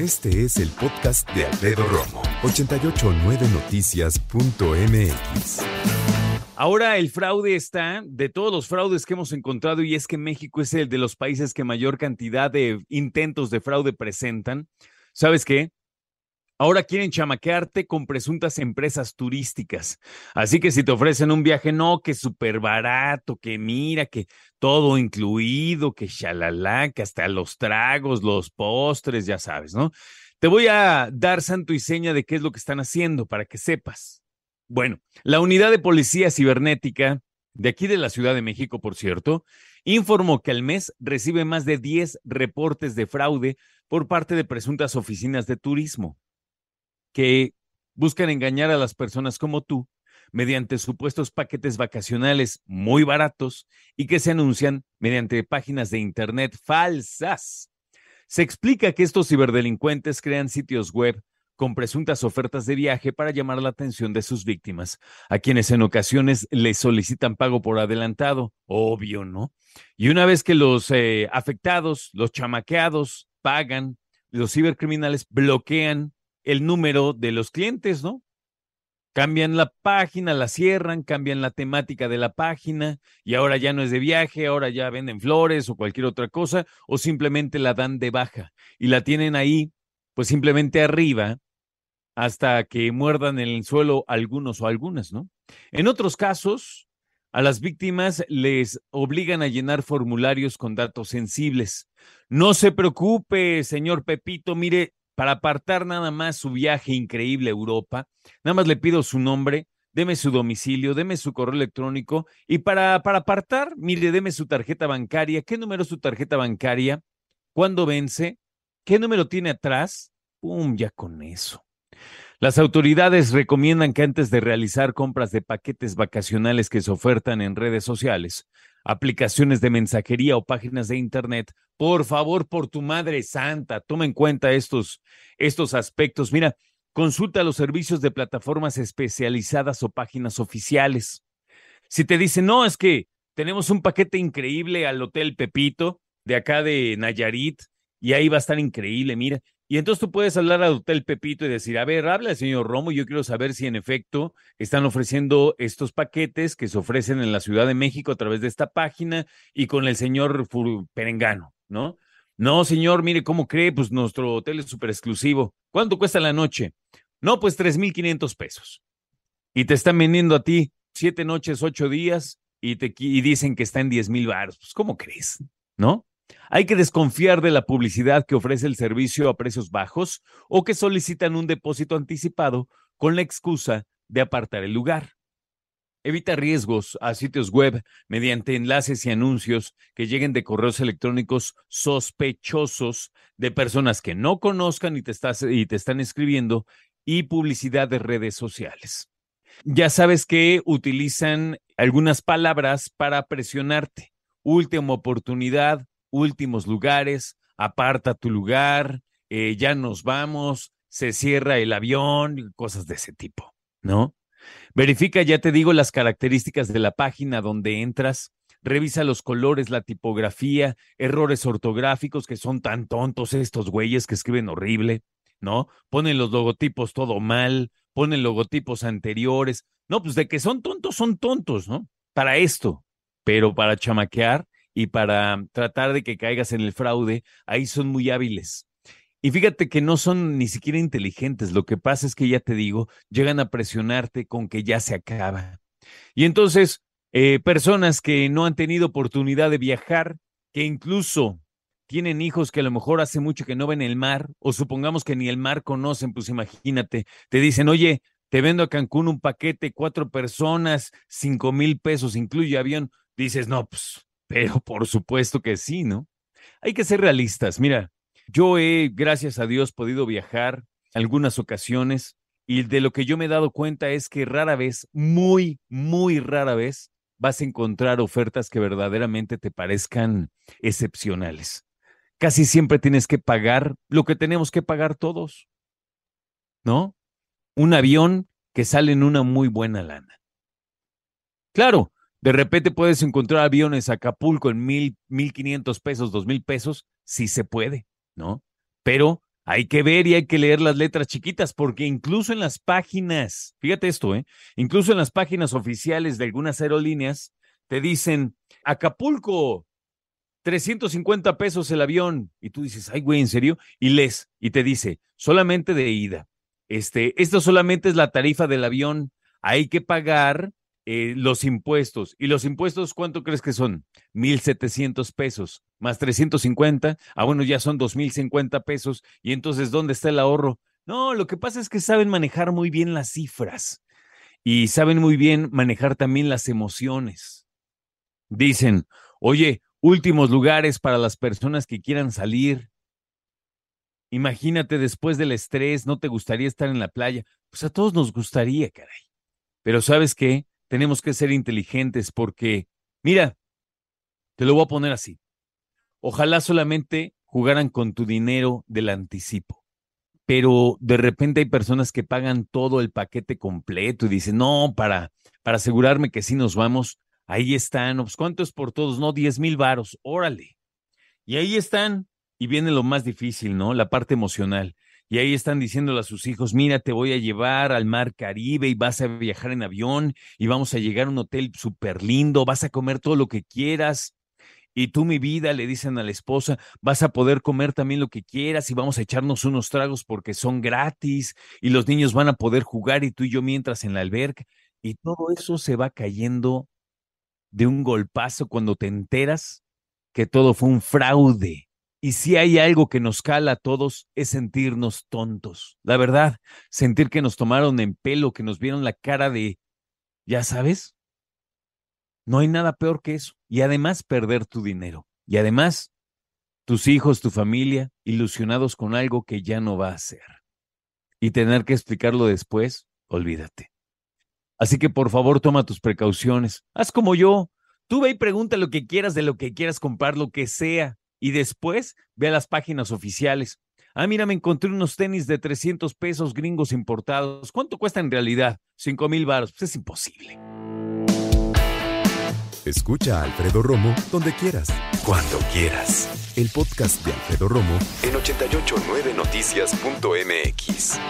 Este es el podcast de Alfredo Romo, 889noticias.mx. Ahora el fraude está de todos los fraudes que hemos encontrado y es que México es el de los países que mayor cantidad de intentos de fraude presentan. ¿Sabes qué? Ahora quieren chamaquearte con presuntas empresas turísticas. Así que si te ofrecen un viaje, no, que súper barato, que mira, que todo incluido, que shalala, que hasta los tragos, los postres, ya sabes, ¿no? Te voy a dar santo y seña de qué es lo que están haciendo para que sepas. Bueno, la unidad de policía cibernética de aquí de la Ciudad de México, por cierto, informó que al mes recibe más de 10 reportes de fraude por parte de presuntas oficinas de turismo que buscan engañar a las personas como tú mediante supuestos paquetes vacacionales muy baratos y que se anuncian mediante páginas de Internet falsas. Se explica que estos ciberdelincuentes crean sitios web con presuntas ofertas de viaje para llamar la atención de sus víctimas, a quienes en ocasiones les solicitan pago por adelantado, obvio, ¿no? Y una vez que los eh, afectados, los chamaqueados, pagan, los cibercriminales bloquean el número de los clientes, ¿no? Cambian la página, la cierran, cambian la temática de la página y ahora ya no es de viaje, ahora ya venden flores o cualquier otra cosa o simplemente la dan de baja y la tienen ahí, pues simplemente arriba hasta que muerdan en el suelo algunos o algunas, ¿no? En otros casos, a las víctimas les obligan a llenar formularios con datos sensibles. No se preocupe, señor Pepito, mire, para apartar nada más su viaje increíble a Europa. Nada más le pido su nombre, deme su domicilio, deme su correo electrónico y para, para apartar, mire, deme su tarjeta bancaria. ¿Qué número es su tarjeta bancaria? ¿Cuándo vence? ¿Qué número tiene atrás? ¡Pum! Ya con eso. Las autoridades recomiendan que antes de realizar compras de paquetes vacacionales que se ofertan en redes sociales, aplicaciones de mensajería o páginas de Internet, por favor, por tu Madre Santa, toma en cuenta estos, estos aspectos. Mira, consulta los servicios de plataformas especializadas o páginas oficiales. Si te dicen, no, es que tenemos un paquete increíble al Hotel Pepito de acá de Nayarit y ahí va a estar increíble, mira, y entonces tú puedes hablar al Hotel Pepito y decir, a ver, habla el señor Romo, yo quiero saber si en efecto están ofreciendo estos paquetes que se ofrecen en la Ciudad de México a través de esta página y con el señor Perengano, ¿no? No, señor, mire cómo cree, pues nuestro hotel es súper exclusivo. ¿Cuánto cuesta la noche? No, pues 3.500 pesos. Y te están vendiendo a ti siete noches, ocho días y, te, y dicen que está en 10 mil baros. Pues, ¿cómo crees? ¿No? Hay que desconfiar de la publicidad que ofrece el servicio a precios bajos o que solicitan un depósito anticipado con la excusa de apartar el lugar. Evita riesgos a sitios web mediante enlaces y anuncios que lleguen de correos electrónicos sospechosos de personas que no conozcan y te, y te están escribiendo y publicidad de redes sociales. Ya sabes que utilizan algunas palabras para presionarte. Última oportunidad, últimos lugares, aparta tu lugar, eh, ya nos vamos, se cierra el avión, cosas de ese tipo, ¿no? Verifica, ya te digo, las características de la página donde entras, revisa los colores, la tipografía, errores ortográficos que son tan tontos estos güeyes que escriben horrible, ¿no? Ponen los logotipos todo mal, ponen logotipos anteriores. No, pues de que son tontos, son tontos, ¿no? Para esto, pero para chamaquear, y para tratar de que caigas en el fraude, ahí son muy hábiles. Y fíjate que no son ni siquiera inteligentes, lo que pasa es que ya te digo, llegan a presionarte con que ya se acaba. Y entonces, eh, personas que no han tenido oportunidad de viajar, que incluso tienen hijos que a lo mejor hace mucho que no ven el mar, o supongamos que ni el mar conocen, pues imagínate, te dicen, oye, te vendo a Cancún un paquete, cuatro personas, cinco mil pesos, incluye avión. Dices, no, pues pero por supuesto que sí, ¿no? Hay que ser realistas. Mira, yo he, gracias a Dios, podido viajar algunas ocasiones y de lo que yo me he dado cuenta es que rara vez, muy, muy rara vez, vas a encontrar ofertas que verdaderamente te parezcan excepcionales. Casi siempre tienes que pagar lo que tenemos que pagar todos, ¿no? Un avión que sale en una muy buena lana. Claro, de repente puedes encontrar aviones a Acapulco en mil, mil quinientos pesos, dos mil pesos, sí se puede, ¿no? Pero hay que ver y hay que leer las letras chiquitas, porque incluso en las páginas, fíjate esto, ¿eh? Incluso en las páginas oficiales de algunas aerolíneas te dicen, Acapulco, 350 pesos el avión. Y tú dices, ay, güey, ¿en serio? Y lees y te dice, solamente de ida. Este, esto solamente es la tarifa del avión. Hay que pagar eh, los impuestos. ¿Y los impuestos cuánto crees que son? 1.700 pesos más 350. Ah, bueno, ya son 2.050 pesos. Y entonces, ¿dónde está el ahorro? No, lo que pasa es que saben manejar muy bien las cifras y saben muy bien manejar también las emociones. Dicen, oye, últimos lugares para las personas que quieran salir. Imagínate después del estrés, ¿no te gustaría estar en la playa? Pues a todos nos gustaría, caray. Pero ¿sabes qué? Tenemos que ser inteligentes porque, mira, te lo voy a poner así. Ojalá solamente jugaran con tu dinero del anticipo. Pero de repente hay personas que pagan todo el paquete completo y dicen, no, para, para asegurarme que sí nos vamos, ahí están, pues ¿cuánto es por todos? No, 10 mil varos, órale. Y ahí están, y viene lo más difícil, ¿no? La parte emocional. Y ahí están diciéndole a sus hijos, mira, te voy a llevar al mar Caribe y vas a viajar en avión y vamos a llegar a un hotel súper lindo, vas a comer todo lo que quieras. Y tú, mi vida, le dicen a la esposa, vas a poder comer también lo que quieras y vamos a echarnos unos tragos porque son gratis y los niños van a poder jugar y tú y yo mientras en la alberca. Y todo eso se va cayendo de un golpazo cuando te enteras que todo fue un fraude y si hay algo que nos cala a todos es sentirnos tontos. La verdad, sentir que nos tomaron en pelo, que nos vieron la cara de, ya sabes, no hay nada peor que eso. Y además perder tu dinero. Y además, tus hijos, tu familia, ilusionados con algo que ya no va a ser. Y tener que explicarlo después, olvídate. Así que por favor toma tus precauciones. Haz como yo. Tú ve y pregunta lo que quieras de lo que quieras comprar, lo que sea y después ve a las páginas oficiales. Ah, mira, me encontré unos tenis de 300 pesos gringos importados. ¿Cuánto cuesta en realidad? 5 mil baros. Pues es imposible. Escucha a Alfredo Romo donde quieras, cuando quieras. El podcast de Alfredo Romo en 889noticias.mx.